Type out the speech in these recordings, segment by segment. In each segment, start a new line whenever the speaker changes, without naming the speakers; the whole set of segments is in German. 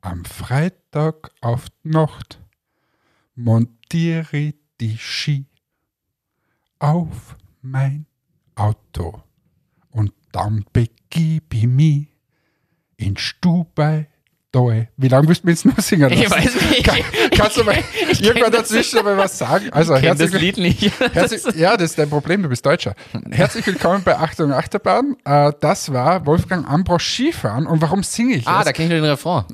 Am Freitag auf Nacht montiere die Ski auf mein Auto. Und dann begib ich mich in Stubai Doe. Wie lange willst du jetzt noch singen lassen?
Ich weiß nicht.
Kann, kannst du mal
Ich
irgendwann dazwischen mal was sagen? Also
Ich kenn das
herzlich,
Lied nicht.
herzlich, ja, das ist dein Problem, du bist Deutscher. Herzlich willkommen bei Achtung Achterbahn. Äh, das war Wolfgang Ambros Skifahren. Und warum singe ich
Ah, da kenne ich nur den Refrain.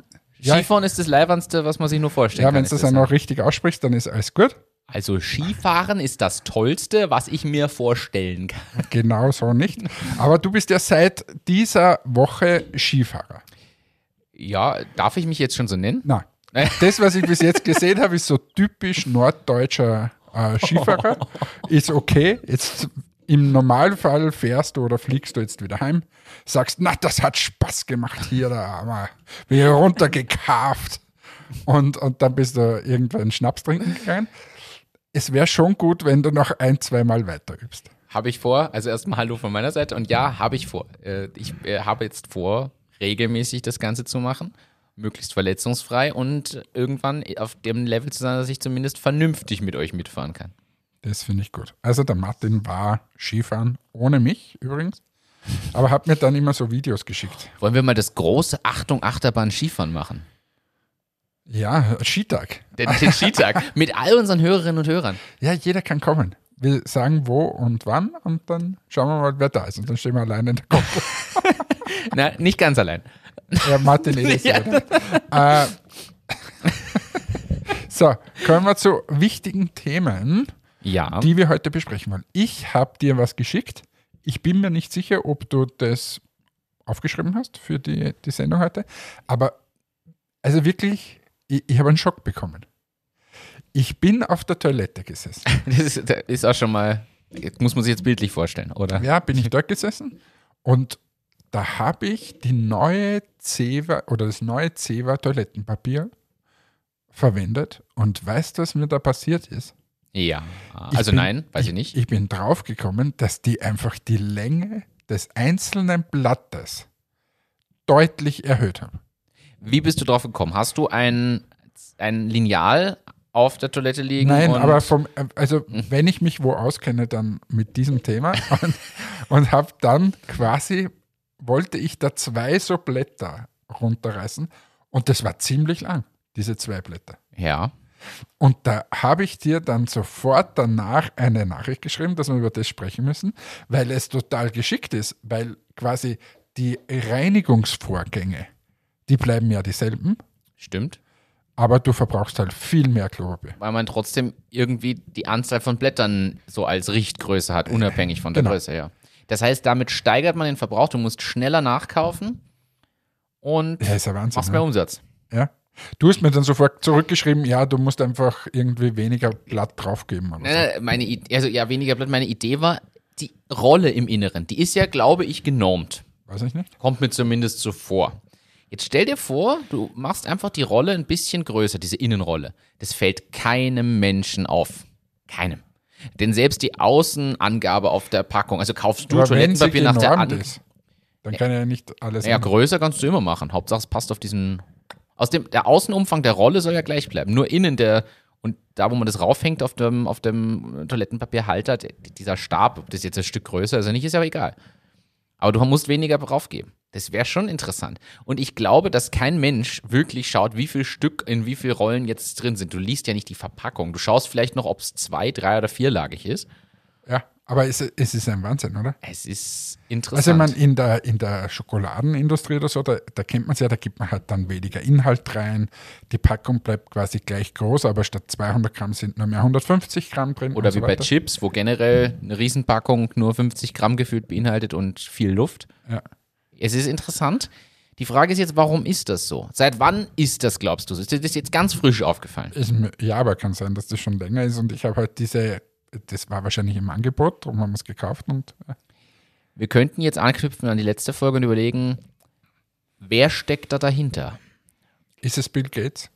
Ja.
Skifahren ist das Leibernste, was man sich nur vorstellen
Ja,
kann.
wenn
ist
du das dann noch richtig aussprichst, dann ist alles gut.
Also Skifahren ist das Tollste, was ich mir vorstellen kann.
Genau so nicht. Aber du bist ja seit dieser Woche Skifahrer.
Ja, darf ich mich jetzt schon so nennen?
Nein. Das, was ich bis jetzt gesehen habe, ist so typisch norddeutscher äh, Skifahrer. Ist okay. Jetzt im Normalfall fährst du oder fliegst du jetzt wieder heim, sagst, na, das hat Spaß gemacht hier, da haben wir runtergekarft. Und, und dann bist du irgendwann Schnaps trinken gegangen. Es wäre schon gut, wenn du noch ein, zweimal weiter übst.
Habe ich vor. Also erstmal Hallo von meiner Seite. Und ja, habe ich vor. Äh, Ich äh, habe jetzt vor, regelmäßig das Ganze zu machen. Möglichst verletzungsfrei und irgendwann auf dem Level zu sein, dass ich zumindest vernünftig mit euch mitfahren kann.
Das finde ich gut. Also der Martin war Skifahren, ohne mich übrigens, aber hat mir dann immer so Videos geschickt.
Wollen wir mal das große Achtung Achterbahn Skifahren machen?
Ja, Skitag.
Den, den Skitag mit all unseren Hörerinnen und Hörern.
Ja, jeder kann kommen. Wir sagen wo und wann und dann schauen wir mal, wer da ist. Und dann stehen wir alleine in der Gruppe.
Na, nicht ganz allein.
Ja, Martin Elis.
Ja.
äh, so, kommen wir zu wichtigen Themen,
Ja.
die wir heute besprechen wollen. Ich habe dir was geschickt. Ich bin mir nicht sicher, ob du das aufgeschrieben hast für die, die Sendung heute. Aber also wirklich, ich, ich habe einen Schock bekommen. Ich bin auf der Toilette gesessen.
Das ist, das ist auch schon mal, muss man sich jetzt bildlich vorstellen, oder?
Ja, bin ich dort gesessen und da habe ich die neue Zewa oder das neue Zewa Toilettenpapier verwendet und weißt du, was mir da passiert ist?
Ja.
Ich
Also
bin-
nein, weiß ich nicht.
Ich bin draufgekommen, dass die einfach die Länge des einzelnen Blattes deutlich erhöht haben.
Wie bist du drauf gekommen? Hast du ein, ein Lineal auf der Toilette liegen?
Nein, aber vom, also wenn ich mich wo auskenne, dann mit diesem Thema und, und habe dann quasi, wollte ich da zwei so Blätter runterreißen und das war ziemlich lang, diese zwei Blätter.
Ja.
Und da habe ich dir dann sofort danach eine Nachricht geschrieben, dass wir über das sprechen müssen, weil es total geschickt ist, weil quasi die Reinigungsvorgänge, die bleiben ja dieselben,
Stimmt.
aber du verbrauchst halt viel mehr Klopapier.
Weil man trotzdem irgendwie die Anzahl von Blättern so als Richtgröße hat, unabhängig von der
Genau.
Größe, ja. Das heißt, damit steigert man den Verbrauch, du musst schneller nachkaufen und
Ja, ja Wahnsinn.
machst
ne?
mehr Umsatz.
Ja. Du hast mir dann sofort zurückgeschrieben, ja, du musst einfach irgendwie weniger Blatt draufgeben. Oder so.
Meine also ja, weniger Blatt. Meine Idee war, die Rolle im Inneren, die ist ja, glaube ich, genormt.
Weiß ich nicht.
Kommt mir zumindest so vor. Jetzt stell dir vor, du machst einfach die Rolle ein bisschen größer, diese Innenrolle. Das fällt keinem Menschen auf. Keinem. Denn selbst die Außenangabe auf der Packung, also kaufst du
Aber
Toilettenpapier nach der
genormt
An
ist, dann kann ja nicht alles.
Ja, größer kannst du immer machen. Hauptsache es passt auf diesen. Aus dem der Außenumfang der Rolle soll ja gleich bleiben. Nur innen der und da, wo man das raufhängt auf dem, auf dem Toilettenpapierhalter, dieser Stab, ob das jetzt ein Stück größer ist oder nicht, ist ja egal. Aber du musst weniger draufgeben. Das wäre schon interessant. Und ich glaube, dass kein Mensch wirklich schaut, wie viel Stück in wie viel Rollen jetzt drin sind. Du liest ja nicht die Verpackung. Du schaust vielleicht noch, ob es zwei, drei oder vierlagig ist.
Ja, aber es, es ist ein Wahnsinn, oder?
Es ist
Also
interessant.
ich meine, in der, in der Schokoladenindustrie oder so, da, da kennt man es ja, da gibt man halt dann weniger Inhalt rein. Die Packung bleibt quasi gleich groß, aber statt 200 Gramm sind nur mehr 150 Gramm drin.
Oder
und so
wie bei. Chips, wo generell eine Riesenpackung nur 50 Gramm gefühlt beinhaltet und viel Luft.
Ja.
Es ist interessant. Die Frage ist jetzt, warum ist das so? Seit wann ist das, glaubst du? Ist dir das jetzt ganz frisch aufgefallen?
Mir, ja, aber kann sein, dass das schon länger ist und ich habe halt diese, das war wahrscheinlich im Angebot, darum haben wir es gekauft und äh,
Wir könnten jetzt anknüpfen an die letzte Folge und überlegen, wer steckt da dahinter?
ist es Bill Gates?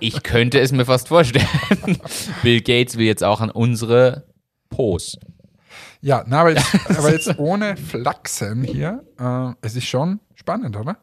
Ich könnte es mir fast vorstellen. Bill Gates will jetzt auch an unsere Pos.
Ja, na, aber, jetzt, aber jetzt ohne Flachsen hier, äh, es ist schon spannend, oder?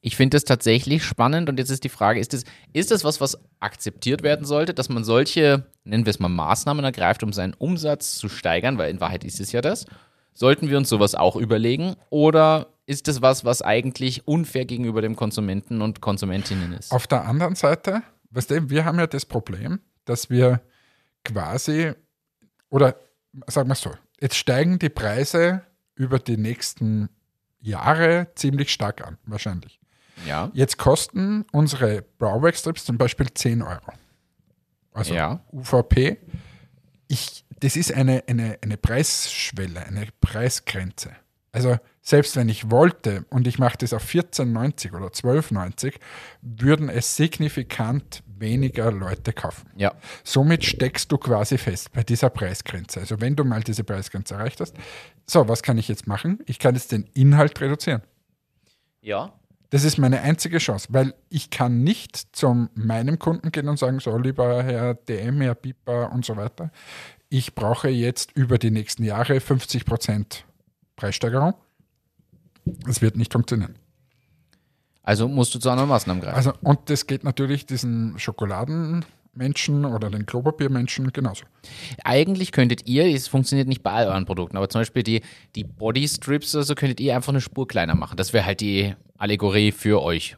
Ich finde das tatsächlich spannend und jetzt ist die Frage, ist das, ist das was, was akzeptiert werden sollte, dass man solche, nennen wir es mal, Maßnahmen ergreift, um seinen Umsatz zu steigern, weil in Wahrheit ist es ja das. Sollten wir uns sowas auch überlegen oder ist das was, was eigentlich unfair gegenüber dem Konsumenten und Konsumentinnen ist?
Auf der anderen Seite, weißt du, wir haben ja das Problem, dass wir quasi, oder sagen wir so, jetzt steigen die Preise über die nächsten Jahre ziemlich stark an, wahrscheinlich.
Ja.
Jetzt kosten unsere Brauwerkstrips zum Beispiel 10 Euro. Also
Ja.
UVP. Ich, das ist eine, eine, eine Preisschwelle, eine Preisgrenze. Also selbst wenn ich wollte und ich mache das auf 14,90 oder 12,90, würden es signifikant weniger Leute kaufen.
Ja.
Somit steckst du quasi fest bei dieser Preisgrenze. Also wenn du mal diese Preisgrenze erreicht hast, so, was kann ich jetzt machen? Ich kann jetzt den Inhalt reduzieren.
Ja.
Das ist meine einzige Chance, weil ich kann nicht zu meinem Kunden gehen und sagen, so lieber Herr DM, Herr Piper und so weiter, ich brauche jetzt über die nächsten Jahre 50% Preissteigerung. Das wird nicht funktionieren.
Also musst du zu anderen Maßnahmen greifen.
Also, und das geht natürlich diesen Schokoladenmenschen oder den Klopapiermenschen genauso.
Eigentlich könntet ihr, es funktioniert nicht bei all euren Produkten, aber zum Beispiel die, die Bodystrips oder so, könntet ihr einfach eine Spur kleiner machen. Das wäre halt die Allegorie für euch.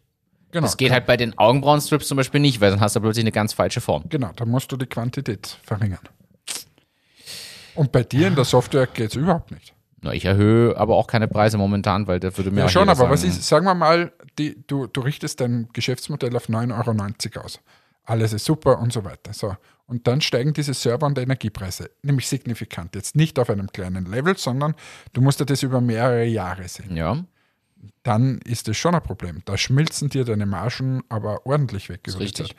Genau.
Das geht halt bei den Augenbrauenstrips zum Beispiel nicht, weil dann hast du plötzlich eine ganz falsche Form.
Genau, da musst du die Quantität verringern. Und bei dir in der Software geht es überhaupt nicht.
Na, ich erhöhe aber auch keine Preise momentan, weil da würde mir
Ja, schon, aber
sagen,
was ist, sagen wir mal, die, du, du richtest dein Geschäftsmodell auf 9,90 Euro aus. Alles ist super und so weiter. So. Und dann steigen diese Server- und Energiepreise, nämlich signifikant. Jetzt nicht auf einem kleinen Level, sondern du musst dir das über mehrere Jahre sehen.
Ja,
Dann ist das schon ein Problem. Da schmilzen dir deine Margen aber ordentlich weg.
richtig.
Zeit.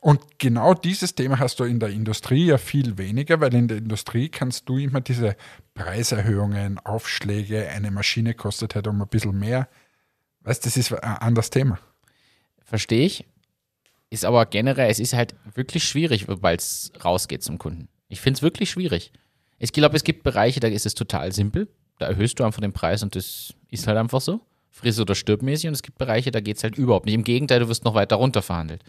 Und genau dieses Thema hast du in der Industrie ja viel weniger, weil in der Industrie kannst du immer diese Preiserhöhungen, Aufschläge, eine Maschine kostet halt um ein bisschen mehr. Weißt du, das ist ein anderes Thema.
verstehe ich. Ist aber generell, es ist halt wirklich schwierig, sobald es rausgeht zum Kunden. Ich finde es wirklich schwierig. Ich glaube, es gibt Bereiche, da ist es total simpel. Da erhöhst du einfach den Preis und das ist halt einfach so. Friss oder stirb mäßig. Und es gibt Bereiche, da geht es halt überhaupt nicht. Im Gegenteil, du wirst noch weiter runter verhandelt.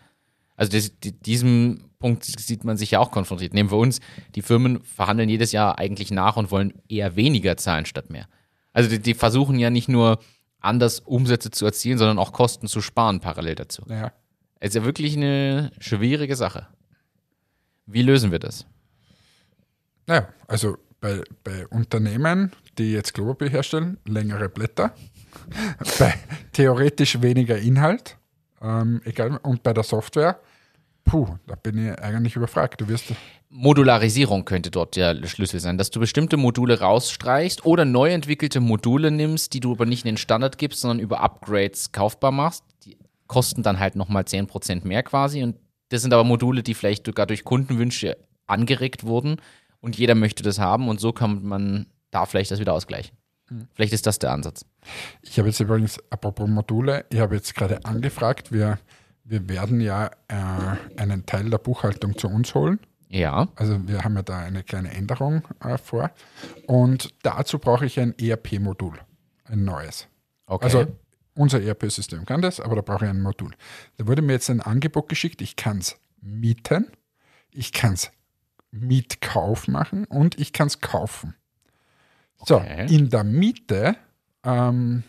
Also das, die, diesem Punkt sieht man sich ja auch konfrontiert. Nehmen wir uns, die Firmen verhandeln jedes Jahr eigentlich nach und wollen eher weniger zahlen statt mehr. Also die, die versuchen ja nicht nur anders Umsätze zu erzielen, sondern auch Kosten zu sparen parallel dazu.
Naja.
Es ist ja wirklich eine schwierige Sache. Wie lösen wir das?
Naja, also bei, bei Unternehmen, die jetzt Klopapier herstellen, längere Blätter, bei theoretisch weniger Inhalt, ähm, egal, und bei der Software, puh, da bin ich eigentlich überfragt. Du wirst
Modularisierung könnte dort der Schlüssel sein, dass du bestimmte Module rausstreichst oder neu entwickelte Module nimmst, die du aber nicht in den Standard gibst, sondern über Upgrades kaufbar machst. Die kosten dann halt nochmal 10% mehr quasi. Und das sind aber Module, die vielleicht sogar durch Kundenwünsche angeregt wurden und jeder möchte das haben und so kann man da vielleicht das wieder ausgleichen. Vielleicht ist das der Ansatz.
Ich habe jetzt übrigens, apropos Module, ich habe jetzt gerade angefragt, wir, wir werden ja äh, einen Teil der Buchhaltung zu uns holen.
Ja,
Also wir haben ja da eine kleine Änderung äh, vor. Und dazu brauche ich ein ERP-Modul, ein neues.
okay.
Also unser ERP-System kann das, aber da brauche ich ein Modul. Da wurde mir jetzt ein Angebot geschickt, ich kann es mieten, ich kann es Mietkauf machen und ich kann es kaufen. So,
Okay.
in der Miete, ähm,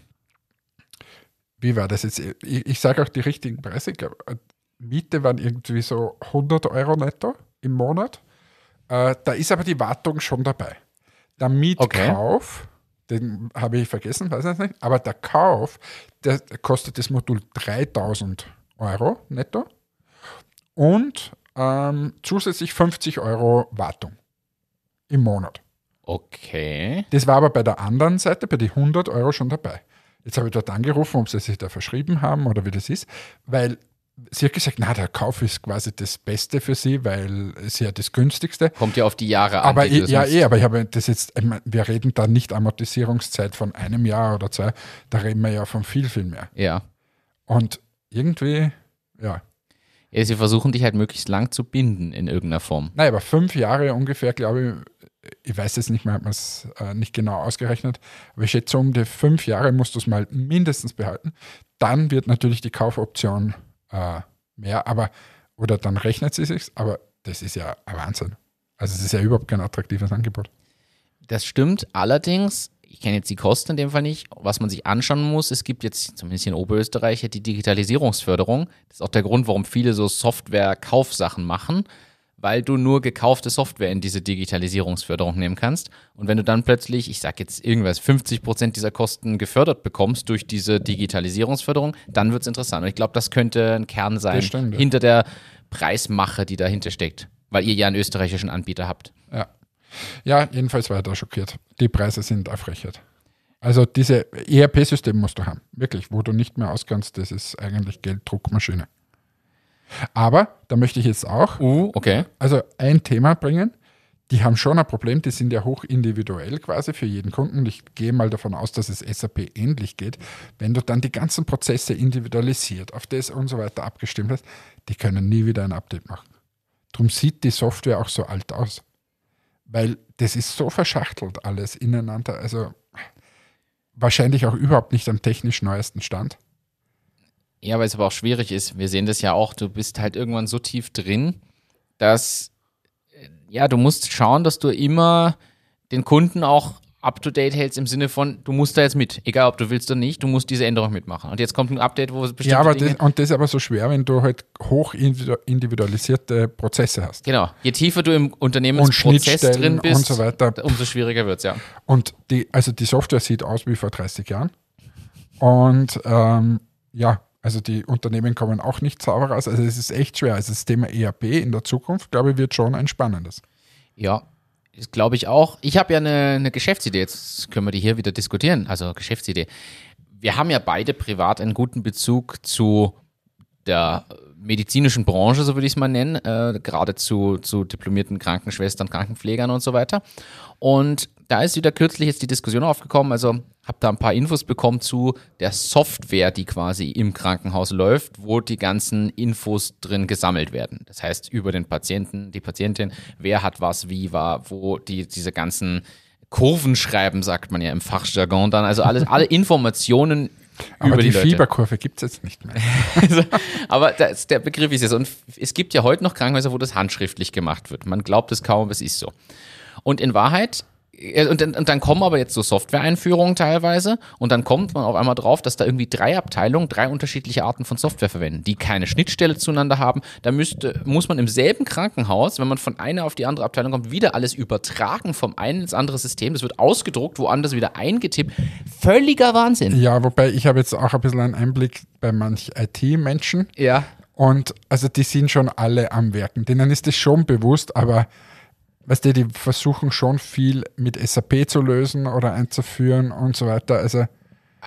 wie war das jetzt? Ich, ich sage auch die richtigen Preise. Glaub, äh, Miete waren irgendwie so 100 Euro netto im Monat. Äh, da ist aber die Wartung schon dabei. Der Mietkauf, den habe ich vergessen, weiß ich nicht, aber der Kauf, der kostet das Modul 3000 Euro netto und ähm, zusätzlich 50 Euro Wartung im Monat.
Okay.
Das war aber bei der anderen Seite, bei den 100 Euro schon dabei. Jetzt habe ich dort angerufen, ob sie sich da verschrieben haben oder wie das ist, weil sie hat gesagt, na, der Kauf ist quasi das Beste für sie, weil es ja das günstigste.
Kommt ja auf die Jahre an.
Aber ich,
das
ja, eh, aber ich habe das jetzt, wir reden da nicht Amortisierungszeit von einem Jahr oder zwei, da reden wir ja von viel, viel mehr.
Ja.
Und irgendwie, ja,
ja. Sie versuchen dich halt möglichst lang zu binden in irgendeiner Form.
Nein, aber fünf Jahre ungefähr, glaube ich weiß es nicht mehr, hat man es äh, nicht genau ausgerechnet, aber ich schätze, um die fünf Jahre musst du es mal mindestens behalten. Dann wird natürlich die Kaufoption äh, mehr, aber oder dann rechnet sie sich, aber das ist ja ein Wahnsinn. Also es ist ja überhaupt kein attraktives Angebot.
Das stimmt. Allerdings, ich kenne jetzt die Kosten in dem Fall nicht. Was man sich anschauen muss, es gibt jetzt zumindest in Oberösterreich die Digitalisierungsförderung. Das ist auch der Grund, warum viele so Software-Kaufsachen machen, weil du nur gekaufte Software in diese Digitalisierungsförderung nehmen kannst. Und wenn du dann plötzlich, ich sage jetzt irgendwas, 50 Prozent dieser Kosten gefördert bekommst durch diese Digitalisierungsförderung, dann wird es interessant. Und ich glaube, das könnte ein Kern sein
stimmt, ja.
hinter der Preismache, die dahinter steckt, weil ihr ja einen österreichischen Anbieter habt.
Ja. Ja, jedenfalls war ich da schockiert. Die Preise sind Frechheit. Also diese ERP-System musst du haben, wirklich, wo du nicht mehr auskannst, das ist eigentlich Gelddruckmaschine. Aber da möchte ich jetzt auch
Uh, okay.
also ein Thema bringen. Die haben schon ein Problem, die sind ja hoch individuell quasi für jeden Kunden. Ich gehe mal davon aus, dass es SAP ähnlich geht. Wenn du dann die ganzen Prozesse individualisiert, auf das und so weiter abgestimmt hast, die können nie wieder ein Update machen. Darum sieht die Software auch so alt aus. Weil das ist so verschachtelt alles ineinander. Also wahrscheinlich auch überhaupt nicht am technisch neuesten Stand.
Ja, weil es aber auch schwierig ist. Wir sehen das ja auch. Du bist halt irgendwann so tief drin, dass äh, ja, du musst schauen, dass du immer den Kunden auch up to date hältst im Sinne von, du musst da jetzt mit, egal ob du willst oder nicht, du musst diese Änderung mitmachen. Und jetzt kommt ein Update, wo bestimmte
Ja, aber
Dinge
das, und das ist aber so schwer, wenn du halt hoch individu- individualisierte Prozesse hast.
Genau. Je tiefer du im Unternehmensprozess drin bist,
und so weiter.
umso schwieriger wird's ja.
Und die, also die Software sieht aus wie vor 30 Jahren. Und ähm, ja, also die Unternehmen kommen auch nicht sauber raus. Also es ist echt schwer. Also das Thema ERP in der Zukunft, glaube ich, wird schon ein spannendes.
Ja, das glaube ich auch. Ich habe ja eine, eine Geschäftsidee, jetzt können wir die hier wieder diskutieren. Also Geschäftsidee. Wir haben ja beide privat einen guten Bezug zu der medizinischen Branche, so würde ich es mal nennen, äh, gerade zu, zu diplomierten Krankenschwestern, Krankenpflegern und so weiter. Und da ist wieder kürzlich jetzt die Diskussion aufgekommen, also habe da ein paar Infos bekommen zu der Software, die quasi im Krankenhaus läuft, wo die ganzen Infos drin gesammelt werden. Das heißt, über den Patienten, die Patientin, wer hat was, wie war, wo die, diese ganzen Kurven schreiben, sagt man ja im Fachjargon dann, also alles, alle Informationen
Aber
über
die,
die.
Fieberkurve gibt es jetzt nicht mehr.
Also, aber das, der Begriff ist es. Und es gibt ja heute noch Krankenhäuser, wo das handschriftlich gemacht wird. Man glaubt es kaum, aber es ist so. Und in Wahrheit, und dann, und dann kommen aber jetzt so Software-Einführungen teilweise und dann kommt man auf einmal drauf, dass da irgendwie drei Abteilungen drei unterschiedliche Arten von Software verwenden, die keine Schnittstelle zueinander haben. Da müsste, muss man im selben Krankenhaus, wenn man von einer auf die andere Abteilung kommt, wieder alles übertragen vom einen ins andere System. Das wird ausgedruckt, woanders wieder eingetippt. Völliger Wahnsinn.
Ja, wobei ich habe jetzt auch ein bisschen einen Einblick bei manch IT-Menschen.
Ja.
Und also die sind schon alle am Werken. Denen ist das schon bewusst, aber weißt du, die versuchen schon viel mit SAP zu lösen oder einzuführen und so weiter. Also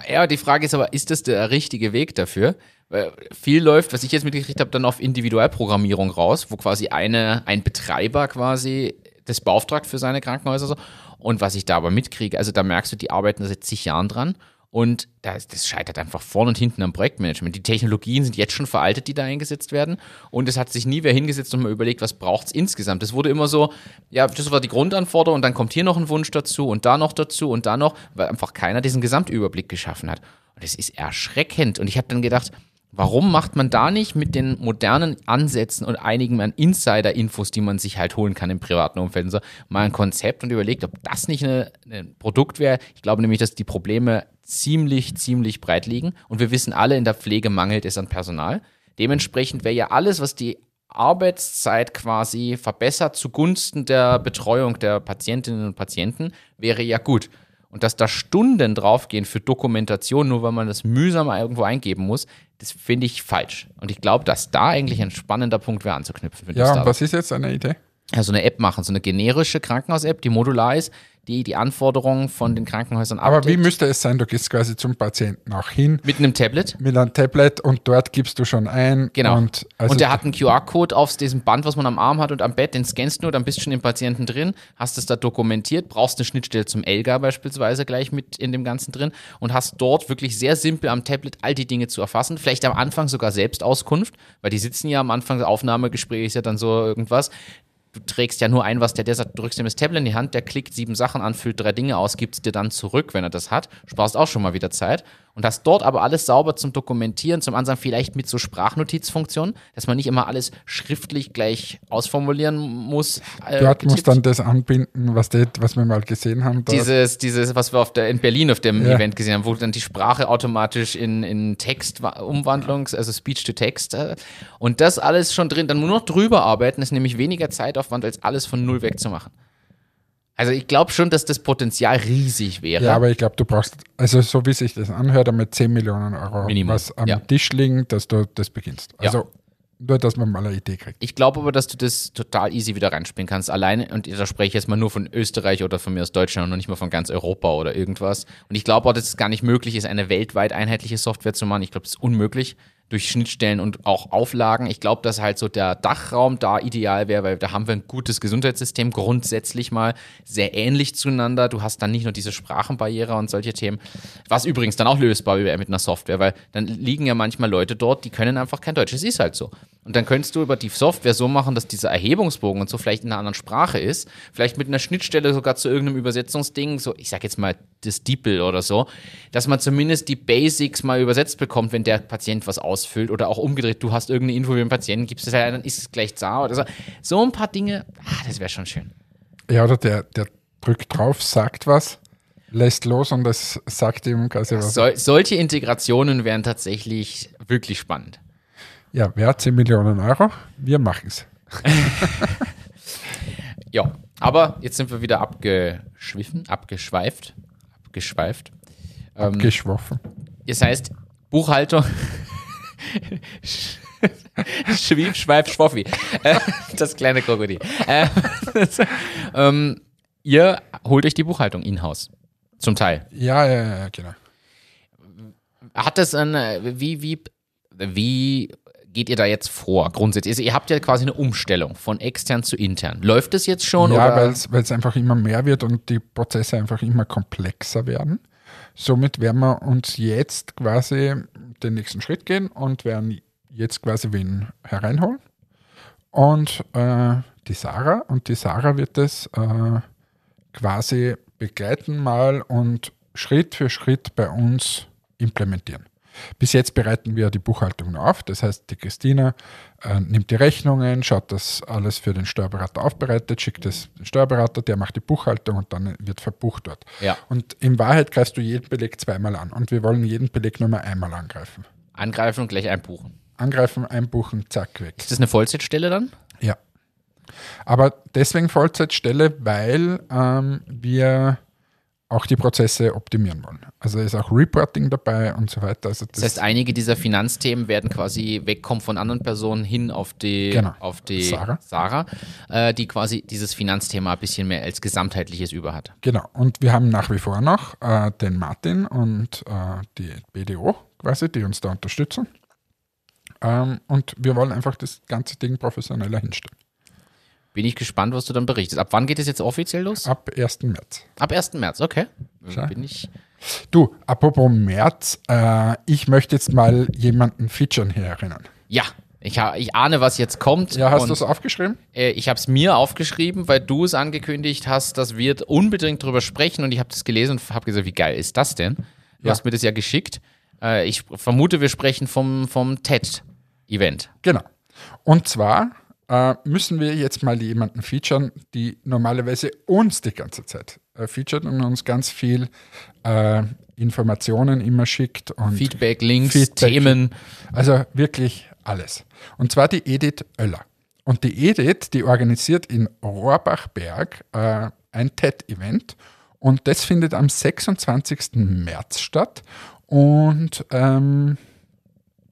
Ja, die Frage ist aber, ist das der richtige Weg dafür? Weil viel läuft, was ich jetzt mitgekriegt habe, dann auf Individualprogrammierung raus, wo quasi eine, ein Betreiber quasi das beauftragt für seine Krankenhäuser. Und was ich da aber mitkriege, also da merkst du, die arbeiten seit zig Jahren dran. Und das, das scheitert einfach vorne und hinten am Projektmanagement. Die Technologien sind jetzt schon veraltet, die da eingesetzt werden. Und es hat sich nie wer hingesetzt und mal überlegt, was braucht es insgesamt. Es wurde immer so, ja, das war die Grundanforderung und dann kommt hier noch ein Wunsch dazu und da noch dazu und da noch, weil einfach keiner diesen Gesamtüberblick geschaffen hat. Und das ist erschreckend. Und ich habe dann gedacht, warum macht man da nicht mit den modernen Ansätzen und einigen an Insider-Infos, die man sich halt holen kann im privaten Umfeld so, mal ein Konzept und überlegt, ob das nicht eine, ein Produkt wäre. Ich glaube nämlich, dass die Probleme ziemlich, ziemlich breit liegen. Und wir wissen alle, in der Pflege mangelt es an Personal. Dementsprechend wäre ja alles, was die Arbeitszeit quasi verbessert zugunsten der Betreuung der Patientinnen und Patienten, wäre ja gut. Und dass da Stunden draufgehen für Dokumentation, nur weil man das mühsam irgendwo eingeben muss, das finde ich falsch. Und ich glaube, dass da eigentlich ein spannender Punkt wäre anzuknüpfen.
ja, was ist jetzt eine Idee?
ja, so eine App machen, so eine generische Krankenhaus-App, die modular ist, die die Anforderungen von den Krankenhäusern
Aber wie
abdeckt.
müsste es sein? Du gehst quasi zum Patienten auch hin
Mit einem Tablet.
mit einem Tablet und dort gibst du schon ein.
Genau.
Und, also
und der hat einen QR-Code auf diesem Band, was man am Arm hat und am Bett, den scannst du, dann bist du schon im Patienten drin, hast es da dokumentiert, brauchst eine Schnittstelle zum Elga beispielsweise gleich mit in dem Ganzen drin und hast dort wirklich sehr simpel am Tablet all die Dinge zu erfassen. Vielleicht am Anfang sogar Selbstauskunft, weil die sitzen ja am Anfang des Aufnahmegesprächs ja dann so irgendwas. Du trägst ja nur ein, was der, der sagt, drückst ihm das Tablet in die Hand, der klickt sieben Sachen an, füllt drei Dinge aus, gibt es dir dann zurück, wenn er das hat. Sparst auch schon mal wieder Zeit. Und hast dort aber alles sauber zum Dokumentieren, zum Ansatz vielleicht mit so Sprachnotizfunktionen, dass man nicht immer alles schriftlich gleich ausformulieren muss.
Äh, Dort muss dann das anbinden, was, das, was wir mal gesehen haben.
Dort. Dieses, dieses, was wir auf der, in Berlin auf dem ja. Event gesehen haben, wo dann die Sprache automatisch in, in Textumwandlung, also Speech to Text. Äh, und das alles schon drin, dann nur noch drüber arbeiten, ist nämlich weniger Zeitaufwand, als alles von null wegzumachen. Also ich glaube schon, dass das Potenzial riesig wäre.
Ja, aber ich glaube, du brauchst, also so wie sich das anhört, damit 10 Millionen Euro Minimum. was am ja. Tisch liegen, dass du das beginnst. Also ja. nur, dass man mal eine Idee kriegt.
Ich glaube aber, dass du das total easy wieder reinspielen kannst. Alleine, und da spreche ich jetzt mal nur von Österreich oder von mir aus Deutschland und noch nicht mal von ganz Europa oder irgendwas. Und ich glaube auch, dass es gar nicht möglich ist, eine weltweit einheitliche Software zu machen. Ich glaube, das ist unmöglich durch Schnittstellen und auch Auflagen. Ich glaube, dass halt so der Dachraum da ideal wäre, weil da haben wir ein gutes Gesundheitssystem, grundsätzlich mal sehr ähnlich zueinander. Du hast dann nicht nur diese Sprachenbarriere und solche Themen, was übrigens dann auch lösbar wäre mit einer Software, weil dann liegen ja manchmal Leute dort, die können einfach kein Deutsch. Es ist halt so. Und dann könntest du über die Software so machen, dass dieser Erhebungsbogen und so vielleicht in einer anderen Sprache ist, vielleicht mit einer Schnittstelle sogar zu irgendeinem Übersetzungsding, so ich sag jetzt mal das DeepL oder so, dass man zumindest die Basics mal übersetzt bekommt, wenn der Patient was ausfüllt oder auch umgedreht, du hast irgendeine Info über den Patienten, gibst es ja, dann ist es gleich da oder so. Ein paar Dinge, ah, das wäre schon schön.
Ja, oder der, der drückt drauf, sagt was, lässt los und das sagt ihm quasi was.
So, solche Integrationen wären tatsächlich wirklich spannend.
Ja, wer hat 10 Millionen Euro? Wir machen es.
ja, aber jetzt sind wir wieder abgeschwiffen, abgeschweift, abgeschweift.
Ähm, Abgeschwoffen.
Das heißt, Buchhaltung. Schwief, Schweif, Schwoffi. Äh, das kleine Krokodil. Äh, ähm, ihr holt euch die Buchhaltung in-house. Zum Teil.
Ja, ja, ja, genau.
Hat das ein, wie, wie, wie geht ihr da jetzt vor grundsätzlich? Also ihr habt ja quasi eine Umstellung von extern zu intern. Läuft das jetzt schon?
Ja, weil es einfach immer mehr wird und die Prozesse einfach immer komplexer werden. Somit werden wir uns jetzt quasi den nächsten Schritt gehen und werden jetzt quasi wen hereinholen. Und äh, die Sarah und die Sarah wird das äh, quasi begleiten mal und Schritt für Schritt bei uns implementieren. Bis jetzt bereiten wir die Buchhaltung auf. Das heißt, die Christina äh, nimmt die Rechnungen, schaut, dass alles für den Steuerberater aufbereitet, schickt es den Steuerberater, der macht die Buchhaltung und dann wird verbucht dort.
Ja.
Und in Wahrheit greifst du jeden Beleg zweimal an und wir wollen jeden Beleg nur mal einmal angreifen.
Angreifen und gleich einbuchen.
Angreifen, einbuchen, zack, weg.
Ist das eine Vollzeitstelle dann?
Ja. Aber deswegen Vollzeitstelle, weil ähm, wir auch die Prozesse optimieren wollen. Also ist auch Reporting dabei und so weiter. Also
das, das, heißt, einige dieser Finanzthemen werden quasi wegkommen von anderen Personen hin auf die, genau. auf die Sarah, Sarah äh, die quasi dieses Finanzthema ein bisschen mehr als gesamtheitliches über hat.
Genau. Und wir haben nach wie vor noch äh, den Martin und äh, die BDO quasi, die uns da unterstützen. Ähm, und wir wollen einfach das ganze Ding professioneller hinstellen.
Bin ich gespannt, was du dann berichtest. Ab wann geht es jetzt offiziell los?
Ab 1. März.
Ab 1. März, okay. Schau. Bin ich.
Du, apropos März, äh, ich möchte jetzt mal jemanden featuren hier erinnern.
Ja, ich, ich ahne, was jetzt kommt.
Ja, hast du es aufgeschrieben?
Äh, ich habe es mir aufgeschrieben, weil du es angekündigt hast, dass wir unbedingt drüber sprechen und ich habe das gelesen und habe gesagt, wie geil ist das denn? Du ja. hast mir das ja geschickt. Äh, ich vermute, wir sprechen vom, vom TED-Event.
Genau. Und zwar äh, müssen wir jetzt mal jemanden featuren, die normalerweise uns die ganze Zeit äh, featuret und uns ganz viel äh, Informationen immer schickt und
Feedback, Links, Feedback, Themen.
Also wirklich alles. Und zwar die Edith Oeller. Und die Edith, die organisiert in Rohrbachberg äh, ein TED-Event und das findet am 26. März statt. Und ähm,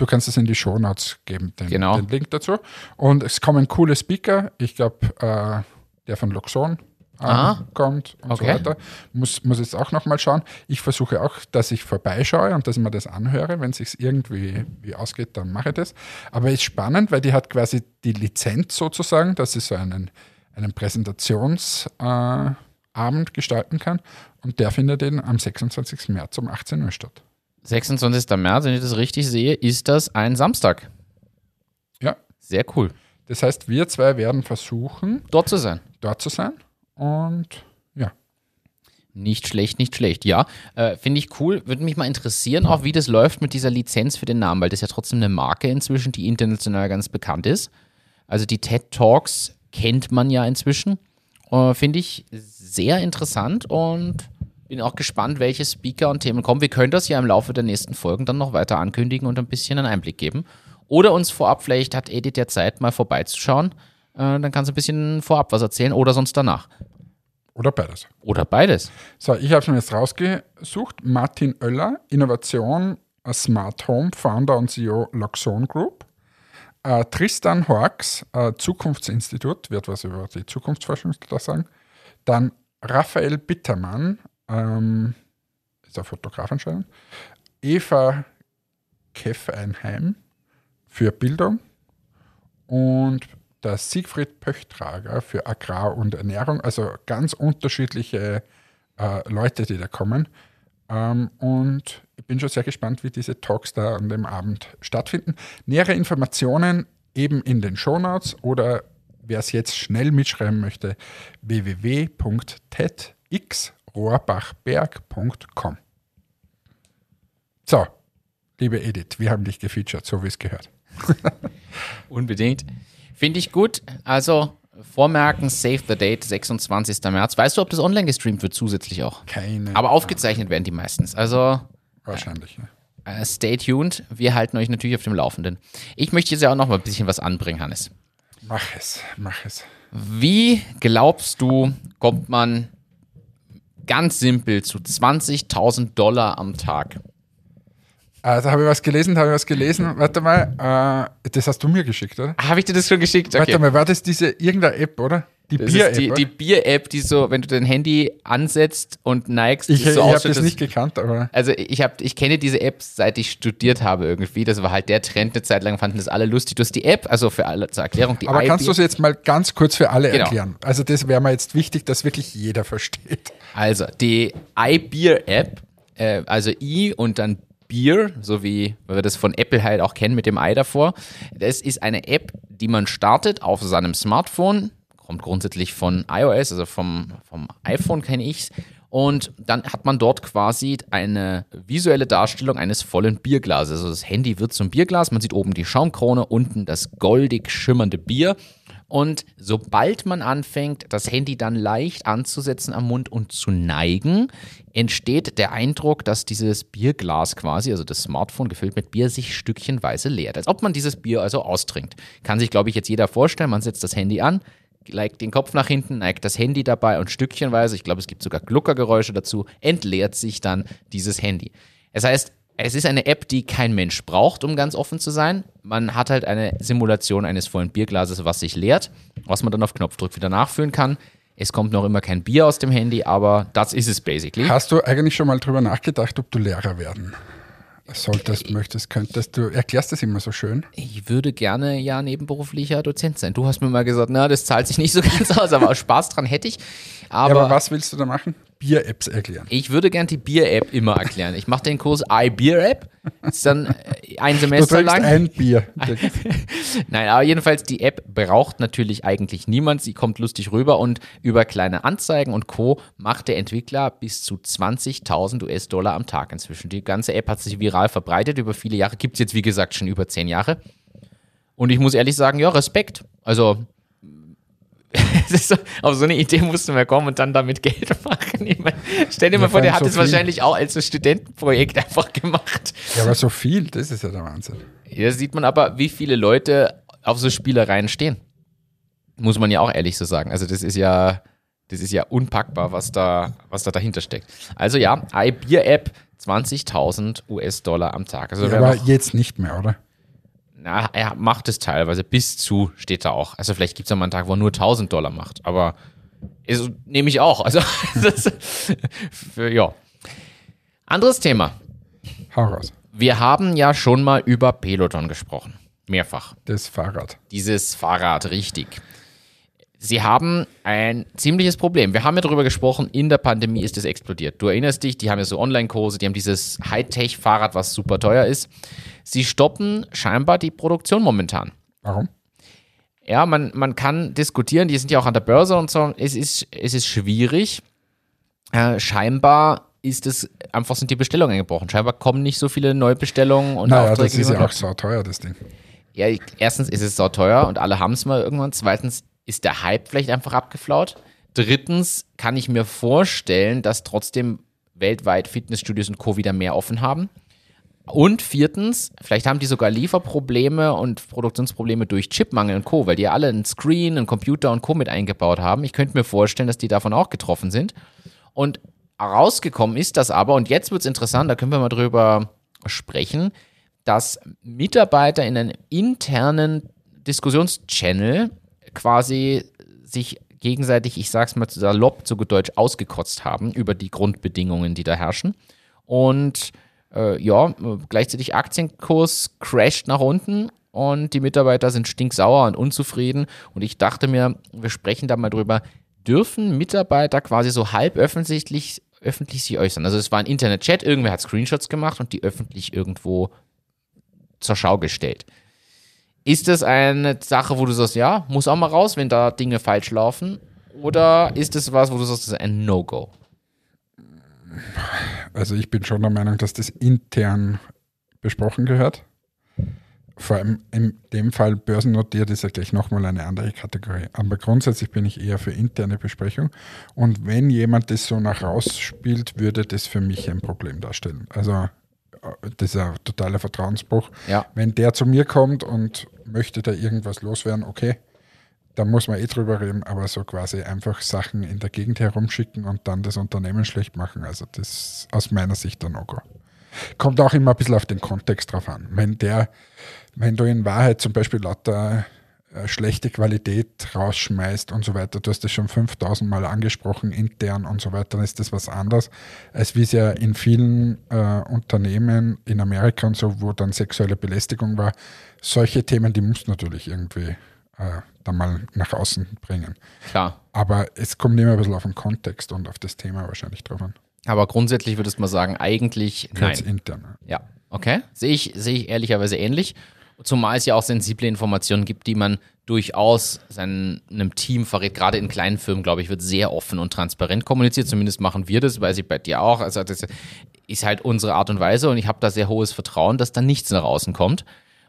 Du kannst es in die Show Notes geben, den,
genau.
den Link dazu. Und es kommen coole Speaker. Ich glaube, äh, der von Luxon äh, kommt und okay. so weiter. Muss, muss jetzt auch nochmal schauen. Ich versuche auch, dass ich vorbeischaue und dass ich mir das anhöre. Wenn es sich irgendwie wie ausgeht, dann mache ich das. Aber es ist spannend, weil die hat quasi die Lizenz sozusagen, dass sie so einen, einen Präsentationsabend äh, gestalten kann. Und der findet eben am 26. März um 18 Uhr statt.
26. März, wenn ich das richtig sehe, ist das ein Samstag.
Ja.
Sehr cool.
Das heißt, wir zwei werden versuchen,
Dort zu sein.
dort zu sein. Und ja,
Nicht schlecht, nicht schlecht. Ja, äh, finde ich cool. Würde mich mal interessieren, auch wie das läuft mit dieser Lizenz für den Namen, weil das ja trotzdem eine Marke inzwischen, die international ganz bekannt ist. Also die TED Talks kennt man ja inzwischen. Äh, finde ich sehr interessant und bin auch gespannt, welche Speaker und Themen kommen. Wir können das ja im Laufe der nächsten Folgen dann noch weiter ankündigen und ein bisschen einen Einblick geben. Oder uns vorab, vielleicht hat Edith ja Zeit, mal vorbeizuschauen. Äh, dann kannst du ein bisschen vorab was erzählen oder sonst danach.
oder beides.
Oder beides.
So, ich habe es mir jetzt rausgesucht. Martin Oeller, Innovation, Smart Home, Founder und CEO Loxon Group. Äh, Tristan Horks, äh, Zukunftsinstitut, wird was über die Zukunftsforschung da sagen. Dann Raphael Bittermann, ähm, ist der Fotograf anscheinend. Eva Keffeinheim für Bildung. Und der Siegfried Pöchtrager für Agrar und Ernährung. Also ganz unterschiedliche äh, Leute, die da kommen. Ähm, und ich bin schon sehr gespannt, wie diese Talks da an dem Abend stattfinden. Nähere Informationen eben in den Shownotes oder wer es jetzt schnell mitschreiben möchte, www.tedxrohrbachberg.com. So, liebe Edith, wir haben dich gefeatured, so wie es gehört.
Unbedingt. Finde ich gut. Also vormerken, save the date, 26. März. Weißt du, ob das online gestreamt wird zusätzlich auch?
Keine.
Aber aufgezeichnet werden die meistens. Also
wahrscheinlich. Ne?
äh, stay tuned. Wir halten euch natürlich auf dem Laufenden. Ich möchte jetzt ja auch noch mal ein bisschen was anbringen, Hannes.
Mach es, mach es.
Wie glaubst du, kommt man ganz simpel zu 20.000 Dollar am Tag?
Also habe ich was gelesen, habe ich was gelesen. Warte mal, äh, das hast du mir geschickt, oder?
Habe ich dir das schon geschickt?
Warte mal, war das diese irgendeine App, oder? Die Bier-App.
die, die Bier-App, die so, wenn du dein Handy ansetzt und neigst,
ich
die
ich
so
habe das nicht gekannt, aber
Also ich habe, ich kenne diese App, seit ich studiert habe irgendwie. Das war halt der Trend. Eine Zeit lang fanden das alle lustig. Du hast die App, also für alle zur Erklärung, die
aber kannst du es jetzt mal ganz kurz für alle
Genau.
erklären? Also das wäre mir jetzt wichtig, dass wirklich jeder versteht.
Also die iBeer-App, äh, also i und dann Beer, so wie wir das von Apple halt auch kennen mit dem i davor. Das ist eine App, die man startet auf seinem Smartphone, kommt grundsätzlich von iOS, also vom, vom iPhone kenne ich's. Und dann hat man dort quasi eine visuelle Darstellung eines vollen Bierglases. Also das Handy wird zum Bierglas, man sieht oben die Schaumkrone, unten das goldig schimmernde Bier. Und sobald man anfängt, das Handy dann leicht anzusetzen am Mund und zu neigen, entsteht der Eindruck, dass dieses Bierglas quasi, also das Smartphone gefüllt mit Bier, sich stückchenweise leert. Als ob man dieses Bier also austrinkt. Kann sich, glaube ich, jetzt jeder vorstellen. Man setzt das Handy an, neigt den Kopf nach hinten, neigt das Handy dabei und stückchenweise, ich glaube, es gibt sogar Gluckergeräusche dazu, entleert sich dann dieses Handy. Das heißt, es ist eine App, die kein Mensch braucht, um ganz offen zu sein. Man hat halt eine Simulation eines vollen Bierglases, was sich leert, was man dann auf Knopfdruck wieder nachfüllen kann. Es kommt noch immer kein Bier aus dem Handy, aber das ist es basically.
Hast du eigentlich schon mal drüber nachgedacht, ob du Lehrer werden solltest, möchtest, könntest? Du erklärst das immer so schön.
Ich würde gerne ja nebenberuflicher Dozent sein. Du hast mir mal gesagt, na, das zahlt sich nicht so ganz aus, aber Spaß dran hätte ich. Aber,
Ja, aber was willst du da machen? Bier-Apps erklären.
ich würde gern die Bier-App immer erklären. Ich mache den Kurs iBeer-App. Ist dann äh, ein
Du
Semester
trinkst
lang.
ein Bier.
Nein, aber jedenfalls, die App braucht natürlich eigentlich niemand. Sie kommt lustig rüber und über kleine Anzeigen und Co. macht der Entwickler bis zu 20.000 US-Dollar am Tag inzwischen. Die ganze App hat sich viral verbreitet über viele Jahre. Gibt es jetzt, wie gesagt, schon über zehn Jahre. Und ich muss ehrlich sagen, ja, Respekt. Also, so, auf so eine Idee mussten wir kommen und dann damit Geld machen. Ich mein, stell dir
Ja,
mal vor, der hat es
so viel.
wahrscheinlich auch als so Studentenprojekt einfach gemacht.
Ja, aber so viel, das ist ja der Wahnsinn.
Hier sieht man aber, wie viele Leute auf so Spielereien stehen. Muss man ja auch ehrlich so sagen. Also das ist ja, das ist ja unpackbar, was da, was da dahinter steckt. Also ja, iBeer-App 20.000 US-Dollar am Tag. Also
Ja, aber jetzt nicht mehr, oder?
Na, er macht es teilweise bis zu, steht da auch. Also vielleicht gibt es ja mal einen Tag, wo er nur 1.000 Dollar macht. Aber ist, nehme ich auch. Also das, für, ja. Anderes Thema.
Hau raus.
Wir haben ja schon mal über Peloton gesprochen. Mehrfach.
Das Fahrrad.
Dieses Fahrrad, richtig. Sie haben ein ziemliches Problem. Wir haben ja darüber gesprochen, in der Pandemie ist es explodiert. Du erinnerst dich, die haben ja so Online-Kurse, die haben dieses Hightech-Fahrrad, was super teuer ist. Sie stoppen scheinbar die Produktion momentan.
Warum?
Ja, man, man kann diskutieren, die sind ja auch an der Börse und so. Es ist, es ist schwierig. Äh, scheinbar ist es einfach sind die Bestellungen eingebrochen. Scheinbar kommen nicht so viele Neubestellungen und
Naja,
Aufträge.
das ist ja auch so teuer, das Ding.
Ja, ich- erstens ist es so teuer und alle haben es mal irgendwann. Zweitens ist der Hype vielleicht einfach abgeflaut. Drittens kann ich mir vorstellen, dass trotzdem weltweit Fitnessstudios und Co. wieder mehr offen haben. Und viertens, vielleicht haben die sogar Lieferprobleme und Produktionsprobleme durch Chipmangel und Co., weil die ja alle einen Screen, einen Computer und Co. mit eingebaut haben. Ich könnte mir vorstellen, dass die davon auch getroffen sind. Und rausgekommen ist das aber, und jetzt wird es interessant, da können wir mal drüber sprechen, dass Mitarbeiter in einem internen Diskussionschannel quasi sich gegenseitig, ich sag's mal salopp, zu Deutsch, ausgekotzt haben über die Grundbedingungen, die da herrschen. Und äh, ja, gleichzeitig Aktienkurs crasht nach unten und die Mitarbeiter sind stinksauer und unzufrieden. Und ich dachte mir, wir sprechen da mal drüber, dürfen Mitarbeiter quasi so halb öffentlich, öffentlich sich äußern? Also es war ein Internet-Chat, irgendwer hat Screenshots gemacht und die öffentlich irgendwo zur Schau gestellt. Ist das eine Sache, wo du sagst, ja, muss auch mal raus, wenn da Dinge falsch laufen? Oder ist es was, wo du sagst, das ist ein No-Go?
Also ich bin schon der Meinung, dass das intern besprochen gehört. Vor allem in dem Fall börsennotiert ist ja gleich nochmal eine andere Kategorie. Aber grundsätzlich bin ich eher für interne Besprechung. Und wenn jemand das so nach raus spielt, würde das für mich ein Problem darstellen. Also äh, das ist ein totaler Vertrauensbruch.
Ja.
Wenn der zu mir kommt und möchte da irgendwas loswerden, okay, da muss man eh drüber reden, aber so quasi einfach Sachen in der Gegend herumschicken und dann das Unternehmen schlecht machen, also das ist aus meiner Sicht ein No-Go. Kommt auch immer ein bisschen auf den Kontext drauf an. Wenn der, wenn du in Wahrheit zum Beispiel lauter schlechte Qualität rausschmeißt und so weiter, du hast das schon 5000 Mal angesprochen, intern und so weiter, dann ist das was anderes, als wie es ja in vielen äh, Unternehmen in Amerika und so, wo dann sexuelle Belästigung war, solche Themen, die musst du natürlich irgendwie äh, dann mal nach außen bringen.
Klar.
Aber es kommt immer ein bisschen auf den Kontext und auf das Thema wahrscheinlich drauf an.
Aber grundsätzlich würdest du mal sagen, eigentlich
Kurz
nein.
intern.
Ja, okay. Sehe ich, sehe ich ehrlicherweise ähnlich. Zumal es ja auch sensible Informationen gibt, die man durchaus seinem Team verrät. Gerade in kleinen Firmen, glaube ich, wird sehr offen und transparent kommuniziert. Zumindest machen wir das, weiß ich bei dir auch. Also das ist halt unsere Art und Weise und ich habe da sehr hohes Vertrauen, dass da nichts nach außen kommt.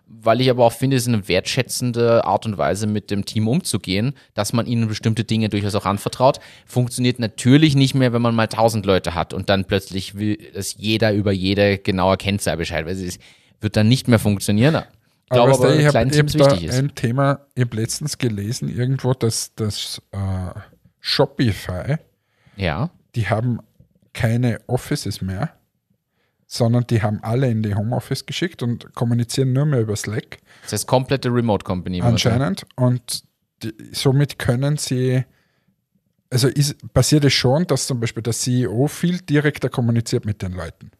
Weil ich aber auch finde, es ist eine wertschätzende Art und Weise, mit dem Team umzugehen, dass man ihnen bestimmte Dinge durchaus auch anvertraut. Funktioniert natürlich nicht mehr, wenn man mal tausend Leute hat und dann plötzlich will, dass jeder über jede genaue Kennzahl Bescheid weiß. Es wird dann nicht mehr funktionieren. Ich glaube
du,
aber,
ich
kleinen
habe
Teams
hab da
wichtig ist.
ein Thema, ich habe letztens gelesen irgendwo, dass das äh, Shopify,
Ja,
die haben keine Offices mehr, sondern die haben alle in die Homeoffice geschickt und kommunizieren nur mehr über Slack
das heißt komplette Remote Company.
anscheinend. Und die, somit können sie, also ist, passiert es schon, dass zum Beispiel der CEO viel direkter kommuniziert mit den Leuten.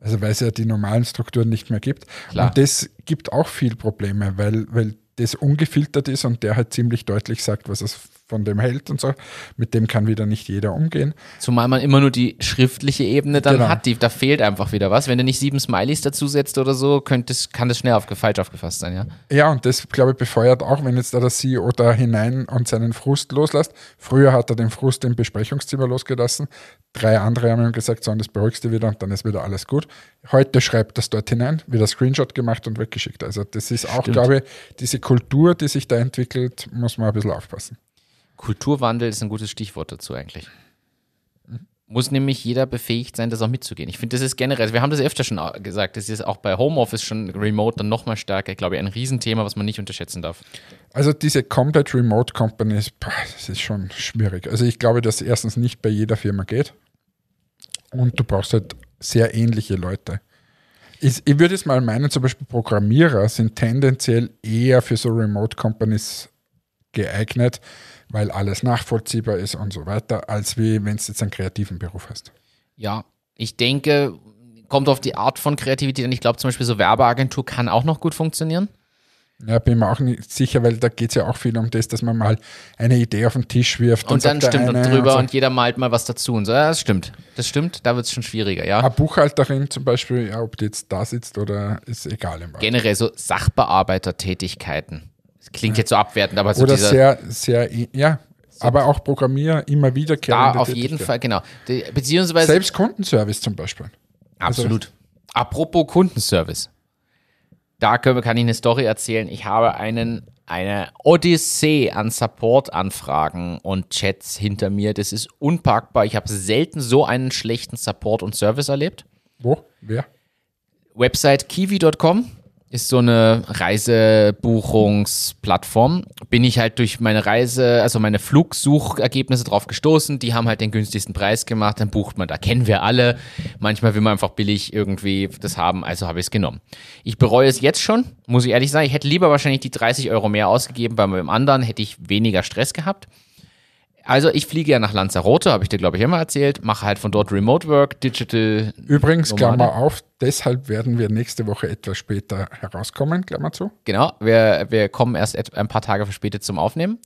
Also weil es ja die normalen Strukturen nicht mehr gibt.
Klar.
Und das gibt auch viel Probleme, weil, weil das ungefiltert ist und der halt ziemlich deutlich sagt, was es von dem hält und so. Mit dem kann wieder nicht jeder umgehen.
Zumal man immer nur die schriftliche Ebene dann
Genau.
hat, die, da fehlt einfach wieder was. Wenn du nicht sieben Smileys dazusetzt oder so, könnte kann das schnell auf, falsch aufgefasst sein, ja.
Ja, und das, glaube ich, befeuert auch, wenn jetzt da der CEO da hinein und seinen Frust loslässt. Früher hat er den Frust im Besprechungszimmer losgelassen. Drei andere haben ihm gesagt, so, und das beruhigst du wieder und dann ist wieder alles gut. Heute schreibt das dort hinein, wieder Screenshot gemacht und weggeschickt. Also das ist auch,
Stimmt.
glaube ich, diese Kultur, die sich da entwickelt, muss man ein bisschen aufpassen.
Kulturwandel ist ein gutes Stichwort dazu eigentlich. Muss nämlich jeder befähigt sein, das auch mitzugehen. Ich finde, das ist generell, wir haben das öfter schon gesagt, das ist auch bei Homeoffice schon remote dann nochmal stärker, glaube ich, ein Riesenthema, was man nicht unterschätzen darf.
Also diese Combat Remote Companies, das ist schon schwierig. Also ich glaube, dass erstens nicht bei jeder Firma geht und du brauchst halt sehr ähnliche Leute. Ich, ich würde es mal meinen, zum Beispiel Programmierer sind tendenziell eher für so Remote Companies geeignet, weil alles nachvollziehbar ist und so weiter, als wie wenn du jetzt einen kreativen Beruf hast.
Ja, ich denke, kommt auf die Art von Kreativität an. Ich glaube zum Beispiel so Werbeagentur kann auch noch gut funktionieren.
Ja, bin mir auch nicht sicher, weil da geht es ja auch viel um das, dass man mal eine Idee auf den Tisch wirft.
Und dann
sagt der
stimmt und
eine
drüber
so.
und jeder malt mal was dazu und so. Ja, das stimmt. Das stimmt, da wird es schon schwieriger, ja.
Eine Buchhalterin zum Beispiel, ja, ob die jetzt da sitzt oder ist egal.
Generell so Sachbearbeitertätigkeiten Das klingt jetzt so abwertend, aber so
Oder
dieser,
sehr, sehr, ja, aber auch Programmier immer
da
wiederkehrende
auf jeden. Fall, genau. Die, beziehungsweise
Selbst Kundenservice zum Beispiel.
Absolut. Apropos Kundenservice. Da können, kann ich eine Story erzählen. Ich habe einen, eine Odyssee an Support-Anfragen und Chats hinter mir. Das ist unpackbar. Ich habe selten so einen schlechten Support und Service erlebt.
Wo? Wer?
Website kiwi.com ist so eine Reisebuchungsplattform. Bin ich halt durch meine Reise, also meine Flugsuchergebnisse drauf gestoßen. Die haben halt den günstigsten Preis gemacht. Dann bucht man, da kennen wir alle. Manchmal will man einfach billig irgendwie das haben, also habe ich es genommen. Ich bereue es jetzt schon, muss ich ehrlich sagen. Ich hätte lieber wahrscheinlich die 30 Euro mehr ausgegeben. Bei meinem anderen hätte ich weniger Stress gehabt. Also ich fliege ja nach Lanzarote, habe ich dir glaube ich immer erzählt, mache halt von dort Remote Work, Digital
Übrigens,
Nomade.
Klammer auf, deshalb werden wir nächste Woche etwas später herauskommen, Klammer zu.
Genau, wir, wir kommen erst ein paar Tage verspätet zum Aufnehmen.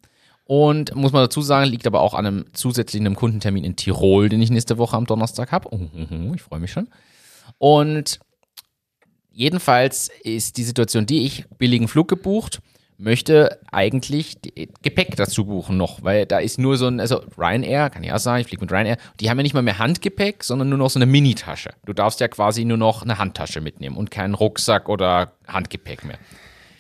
Und muss man dazu sagen, liegt aber auch an einem zusätzlichen einem Kundentermin in Tirol, den ich nächste Woche am Donnerstag habe. Oh, ich freue mich schon. Und jedenfalls ist die Situation die, ich billigen Flug gebucht, möchte eigentlich Gepäck dazu buchen noch, weil da ist nur so ein, also Ryanair, kann ich auch sagen, ich fliege mit Ryanair, die haben ja nicht mal mehr Handgepäck, sondern nur noch so eine Mini-Tasche. Du darfst ja quasi nur noch eine Handtasche mitnehmen und keinen Rucksack oder Handgepäck mehr.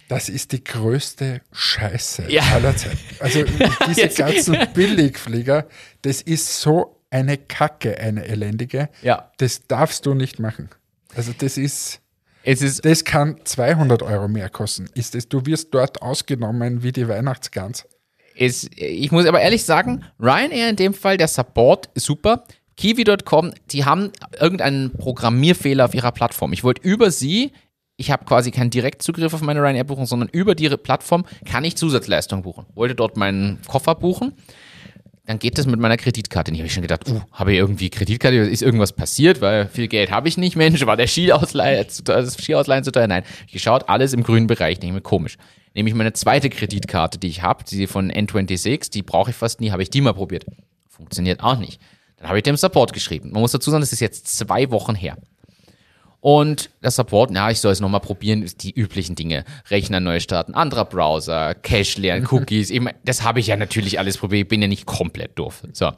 Das ist die größte Scheiße
Ja.
aller Zeiten. Also diese ganzen Billigflieger, das ist so eine Kacke, eine elendige.
Ja.
Das darfst du nicht machen. Also das ist,
Es ist
das kann 200 Euro mehr kosten. Ist es, du wirst dort ausgenommen wie die Weihnachtsgans.
ist, ich muss aber ehrlich sagen, Ryanair in dem Fall, der Support ist super. Kiwi.com, die haben irgendeinen Programmierfehler auf ihrer Plattform. Ich wollte über sie, ich habe quasi keinen Direktzugriff auf meine Ryanair-Buchung, sondern über die Plattform kann ich Zusatzleistungen buchen. Wollte dort meinen Koffer buchen. Dann geht das mit meiner Kreditkarte nicht. Habe ich schon gedacht, uh, habe ich irgendwie Kreditkarte, ist irgendwas passiert, weil viel Geld habe ich nicht, Mensch, war der Skiausleihe, zu das Skiausleihen zu teuer? Nein, ich geschaut, alles im grünen Bereich, denke mir komisch. Nehme ich meine zweite Kreditkarte, die ich habe, die von N26, die brauche ich fast nie, habe ich die mal probiert. Funktioniert auch nicht. Dann habe ich dem Support geschrieben. Man muss dazu sagen, das ist jetzt zwei Wochen her. Und der Support, ja, ich soll es nochmal probieren, ist die üblichen Dinge. Rechner neu starten, anderer Browser, Cache leeren, Cookies. Eben, das habe ich ja natürlich alles probiert. Ich bin ja nicht komplett doof. So.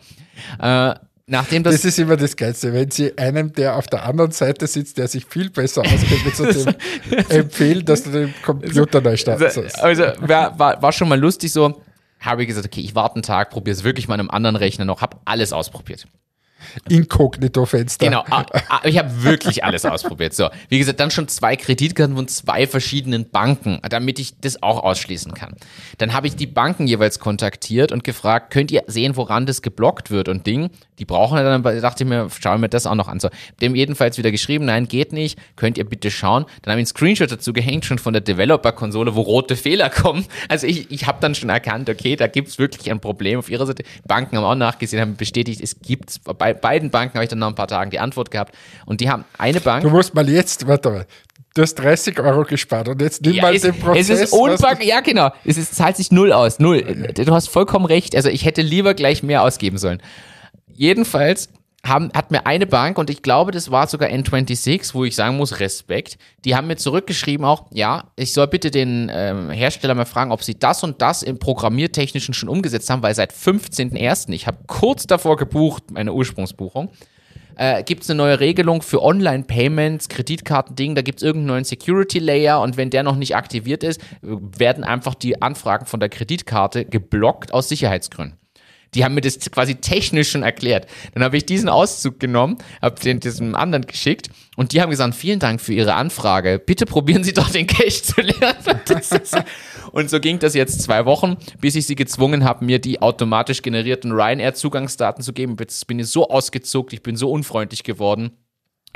Äh, nachdem das.
Das ist immer das Geilste, wenn sie einem, der auf der anderen Seite sitzt, der sich viel besser auskennt, mit so dem empfehlen, dass du den Computer neu starten sollst.
Also war, war, war schon mal lustig so. Habe ich gesagt, okay, ich warte einen Tag, probiere es wirklich mal an einem anderen Rechner noch, habe alles ausprobiert.
Inkognito-Fenster.
Genau, ah, ah, ich habe wirklich alles ausprobiert. So, wie gesagt, dann schon zwei Kreditkarten von zwei verschiedenen Banken, damit ich das auch ausschließen kann. Dann habe ich die Banken jeweils kontaktiert und gefragt, könnt ihr sehen, woran das geblockt wird und Ding. Die brauchen ja dann, dachte ich mir, schauen wir das auch noch an. So, dem jedenfalls wieder geschrieben, nein, geht nicht, könnt ihr bitte schauen. Dann habe ich einen Screenshot dazu gehängt, schon von der Developer-Konsole, wo rote Fehler kommen. Also ich, ich habe dann schon erkannt, okay, da gibt es wirklich ein Problem auf ihrer Seite. Banken haben auch nachgesehen, haben bestätigt, es gibt bei beiden Banken habe ich dann nach ein paar Tagen die Antwort gehabt. Und die haben eine Bank.
Du musst mal jetzt, warte mal, du hast 30 Euro gespart und jetzt nimm
Ja,
mal
es,
den Prozess.
es ist
was
unpackbar. Ja, genau. Es ist, zahlt sich null aus. Null. Du hast vollkommen recht. Also ich hätte lieber gleich mehr ausgeben sollen. Jedenfalls haben, hat mir eine Bank, und ich glaube, das war sogar N26, wo ich sagen muss, Respekt, die haben mir zurückgeschrieben auch, ja, ich soll bitte den ähm, Hersteller mal fragen, ob sie das und das im Programmiertechnischen schon umgesetzt haben, weil seit 15.01., ich habe kurz davor gebucht, meine Ursprungsbuchung, äh, gibt es eine neue Regelung für Online-Payments, Kreditkartending, da gibt es irgendeinen neuen Security-Layer und wenn der noch nicht aktiviert ist, werden einfach die Anfragen von der Kreditkarte geblockt aus Sicherheitsgründen. Die haben mir das quasi technisch schon erklärt. Dann habe ich diesen Auszug genommen, habe den diesem anderen geschickt und die haben gesagt, vielen Dank für Ihre Anfrage. Bitte probieren Sie doch den Cache zu lernen. Und so ging das jetzt zwei Wochen, bis ich sie gezwungen habe, mir die automatisch generierten Ryanair-Zugangsdaten zu geben. Jetzt bin ich so ausgezuckt, ich bin so unfreundlich geworden.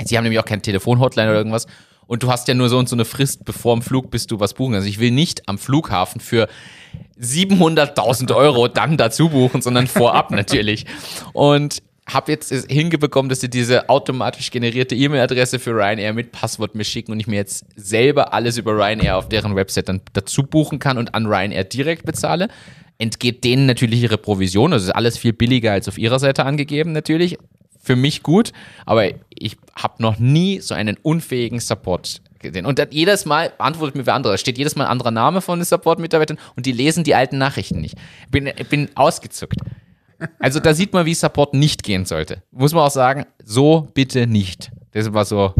Sie haben nämlich auch kein Telefon-Hotline oder irgendwas. Und du hast ja nur so und so eine Frist, bevor im Flug bist du was buchen. Also ich will nicht am Flughafen für 700.000 Euro dann dazu buchen, sondern vorab natürlich. Und habe jetzt hingebekommen, dass sie diese automatisch generierte E-Mail-Adresse für Ryanair mit Passwort mir schicken und ich mir jetzt selber alles über Ryanair auf deren Website dann dazu buchen kann und an Ryanair direkt bezahle. Entgeht denen natürlich ihre Provision, also ist alles viel billiger als auf ihrer Seite angegeben natürlich. Für mich gut, aber ich habe noch nie so einen unfähigen Support gesehen. Und jedes Mal antwortet mir wer andere. Da steht jedes Mal ein anderer Name von den Support-Mitarbeitern und die lesen die alten Nachrichten nicht. Ich bin, bin ausgezuckt. Also da sieht man, wie Support nicht gehen sollte. Muss man auch sagen, so bitte nicht. Das war so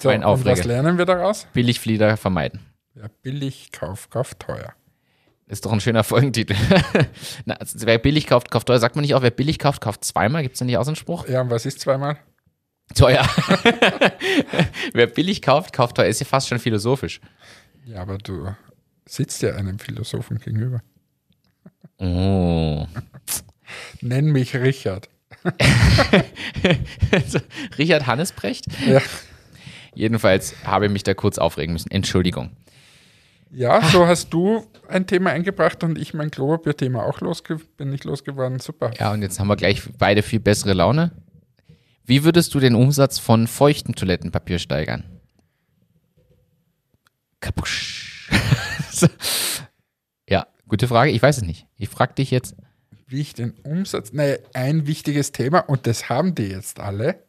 So,
Ein
und was
Aufreger.
lernen wir daraus?
Billigflieder vermeiden.
Ja, billig, Kauf, Kauf teuer.
Ist doch ein schöner Folgentitel. Na, also wer billig kauft, kauft teuer. Sagt man nicht auch, wer billig kauft, kauft zweimal? Gibt es da nicht auch so einen Spruch?
Ja, und was ist zweimal?
Teuer. wer billig kauft, kauft teuer. Ist ja fast schon philosophisch.
Ja, aber du sitzt ja einem Philosophen gegenüber.
Oh.
Nenn mich Richard.
Richard Hannesbrecht?
Ja,
Jedenfalls habe ich mich da kurz aufregen müssen. Entschuldigung.
Ja so hast du ein Thema eingebracht und ich mein Klopapier-Thema auch losge bin ich losgeworden. Super.
Ja, und jetzt haben wir gleich beide viel bessere Laune. Wie würdest du den Umsatz von feuchten Toilettenpapier steigern? Kapusch. Ja, gute Frage. Ich weiß es nicht. Ich frage dich jetzt.
Wie ich den Umsatz. Naja, ein wichtiges Thema, und das haben die jetzt alle,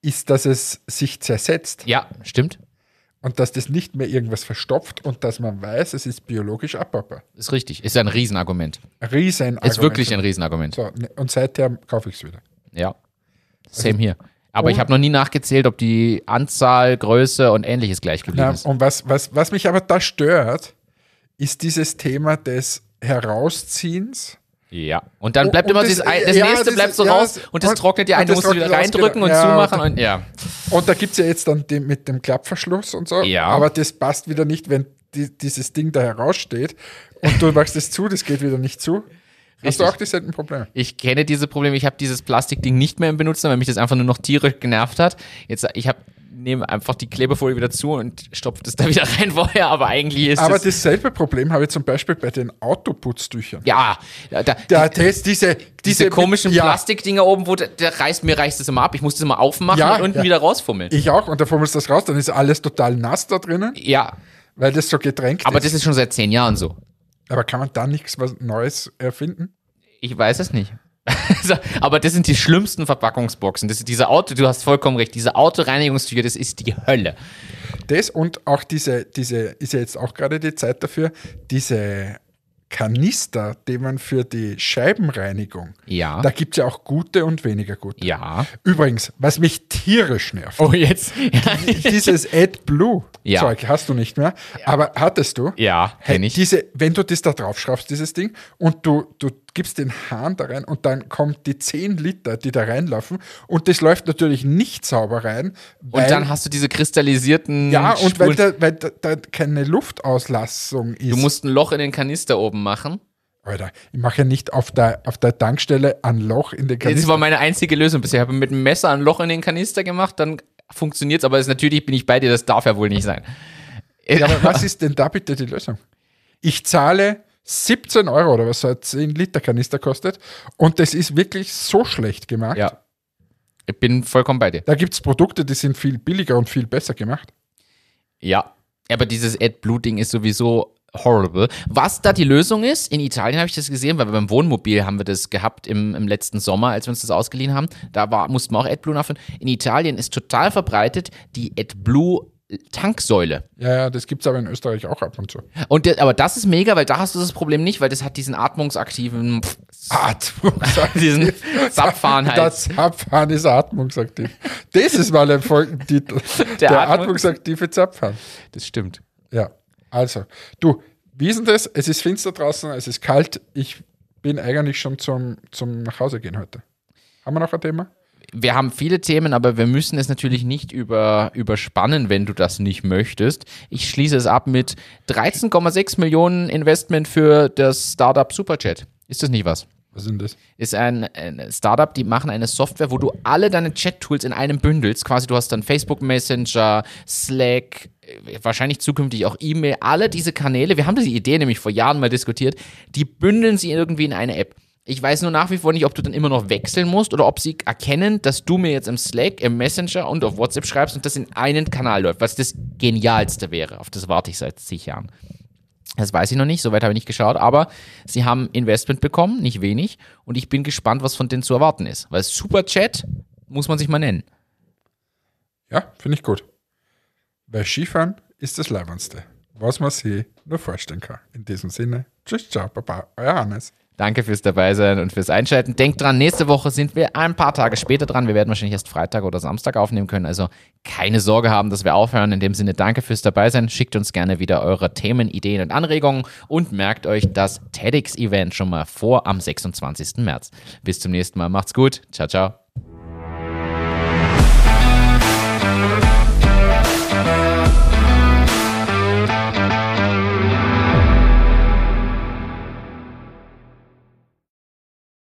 ist, dass es sich zersetzt
Ja, stimmt.
Und dass das nicht mehr irgendwas verstopft und dass man weiß, es ist biologisch abbaubar.
Ist richtig. Ist ein Riesenargument.
Riesen.
Ist wirklich ein Riesenargument.
So, ne, und seither kaufe ich es wieder.
Ja. Same hier. Aber ich habe noch nie nachgezählt, ob die Anzahl, Größe und ähnliches gleich geblieben
Ja,
ist.
und was, was, was mich aber da stört, ist dieses Thema des Herausziehens.
Ja. Und dann bleibt
Und
immer
das-
dieses, das
ja,
nächste bleibt so
ja,
raus und das
und-
trocknet ja
und
ein, du musst es wieder reindrücken und.
Ja,
zumachen und ja.
Und da gibt es ja jetzt dann den, mit dem Klappverschluss und so.
Ja.
Aber das passt wieder nicht, wenn die, dieses Ding da heraussteht und du machst es zu, das geht wieder nicht zu. Hast du
Richtig.
auch dieselben Probleme?
Ich kenne diese Probleme. Ich habe dieses Plastikding nicht mehr im Benutzen, weil mich das einfach nur noch tierisch genervt hat. Jetzt, ich habe nehme einfach die Klebefolie wieder zu und stopfe das da wieder rein vorher, aber eigentlich ist
Aber
das,
dasselbe Problem habe ich zum Beispiel bei den Autoputztüchern.
ja, da, da,
Da, das, diese,
diese komischen
ja,
Plastikdinger oben, wo der, der reißt mir reißt das immer ab. Ich muss das immer aufmachen
Ja,
und unten
ja.
wieder rausfummeln.
Ich auch, und da fummelst du das raus, dann ist alles total nass da drinnen,
ja,
weil das so getränkt
aber
ist.
das ist schon seit zehn Jahren so.
aber kann man da nichts was Neues erfinden?
Ich weiß es nicht. Aber das sind die schlimmsten Verpackungsboxen. Das ist diese Auto, du hast vollkommen recht, diese Autoreinigungstücher, das ist die Hölle.
Das und auch diese, diese, ist ja jetzt auch gerade die Zeit dafür, diese Kanister, die man für die Scheibenreinigung,
Ja.
da gibt es ja auch gute und weniger gute.
ja.
Übrigens, was mich tierisch nervt,
Oh, jetzt.
dieses AdBlue
Ja.
Zeug hast du nicht mehr, aber hattest du?
Ja,
Hey,
kenn ich.
Diese, wenn du das da drauf schraubst, dieses Ding, und du, du gibst den Hahn da rein und dann kommt die 10 Liter, die da reinlaufen, und das läuft natürlich nicht sauber rein. Weil,
Und dann hast du diese kristallisierten.
ja, und weil,
Spuren.
da, weil da, da keine Luftauslassung ist.
du musst ein Loch in den Kanister oben machen.
Alter, ich mache ja nicht auf der, auf der Tankstelle ein Loch in den
Das war
Kanister.
meine einzige Lösung bisher. Ich habe mit dem Messer ein Loch in den Kanister gemacht, dann funktioniert es, aber es natürlich bin ich bei dir, das darf ja wohl nicht sein.
Ja, aber was ist denn da bitte die Lösung? Ich zahle 17 Euro oder was so ein 10 Liter Kanister kostet und das ist wirklich so schlecht gemacht.
Ja. Ich bin vollkommen bei dir.
Da gibt es Produkte, die sind viel billiger und viel besser gemacht.
Ja. Aber dieses AdBlue-Ding ist sowieso horrible. Was da die Lösung ist, in Italien habe ich das gesehen, weil beim Wohnmobil haben wir das gehabt im, im letzten Sommer, als wir uns das ausgeliehen haben. Da war, mussten wir auch AdBlue nachfüllen. In Italien ist total verbreitet die AdBlue-Tanksäule.
Ja, ja, das gibt es aber in Österreich auch ab und zu.
Und der, aber das ist mega, weil da hast du das Problem nicht, weil das hat diesen atmungsaktiven, pff, diesen Zapfhahn halt.
Das Zapfhahn ist atmungsaktiv. Das ist mal ein Folgentitel. Der,
Atmung-
atmungsaktive Zapfhahn.
Das stimmt.
Ja, also, du, wie ist denn das? Es ist finster draußen, es ist kalt. Ich bin eigentlich schon zum, zum Nachhausegehen heute. Haben wir noch ein Thema?
Wir haben viele Themen, aber wir müssen es natürlich nicht über, überspannen, wenn du das nicht möchtest. Ich schließe es ab mit 13,6 Millionen Investment für das Startup Superchat. Ist das nicht was?
Was sind das?
Ist ein, ein Startup, die machen eine Software, wo du alle deine Chat-Tools in einem bündelst. Quasi, du hast dann Facebook Messenger, Slack, äh, wahrscheinlich zukünftig auch E-Mail, alle diese Kanäle. Wir haben diese Idee nämlich vor Jahren mal diskutiert. Die bündeln sie irgendwie in eine App. Ich weiß nur nach wie vor nicht, ob du dann immer noch wechseln musst oder ob sie erkennen, dass du mir jetzt im Slack, im Messenger und auf WhatsApp schreibst und das in einen Kanal läuft, was das Genialste wäre. Auf das warte ich seit zig Jahren. Das weiß ich noch nicht, soweit habe ich nicht geschaut, aber sie haben Investment bekommen, nicht wenig, und ich bin gespannt, was von denen zu erwarten ist. Weil Superchat muss man sich mal nennen.
Ja, finde ich gut. Weil Skifahren ist das Leibendste, was man sich nur vorstellen kann. In diesem Sinne, tschüss, ciao, baba, euer Hannes.
Danke fürs Dabeisein und fürs Einschalten. Denkt dran, nächste Woche sind wir ein paar Tage später dran. Wir werden wahrscheinlich erst Freitag oder Samstag aufnehmen können. Also keine Sorge haben, dass wir aufhören. In dem Sinne, danke fürs Dabeisein. Schickt uns gerne wieder eure Themen, Ideen und Anregungen und merkt euch das TEDx-Event schon mal vor am 26. März. Bis zum nächsten Mal. Macht's gut. Ciao, ciao.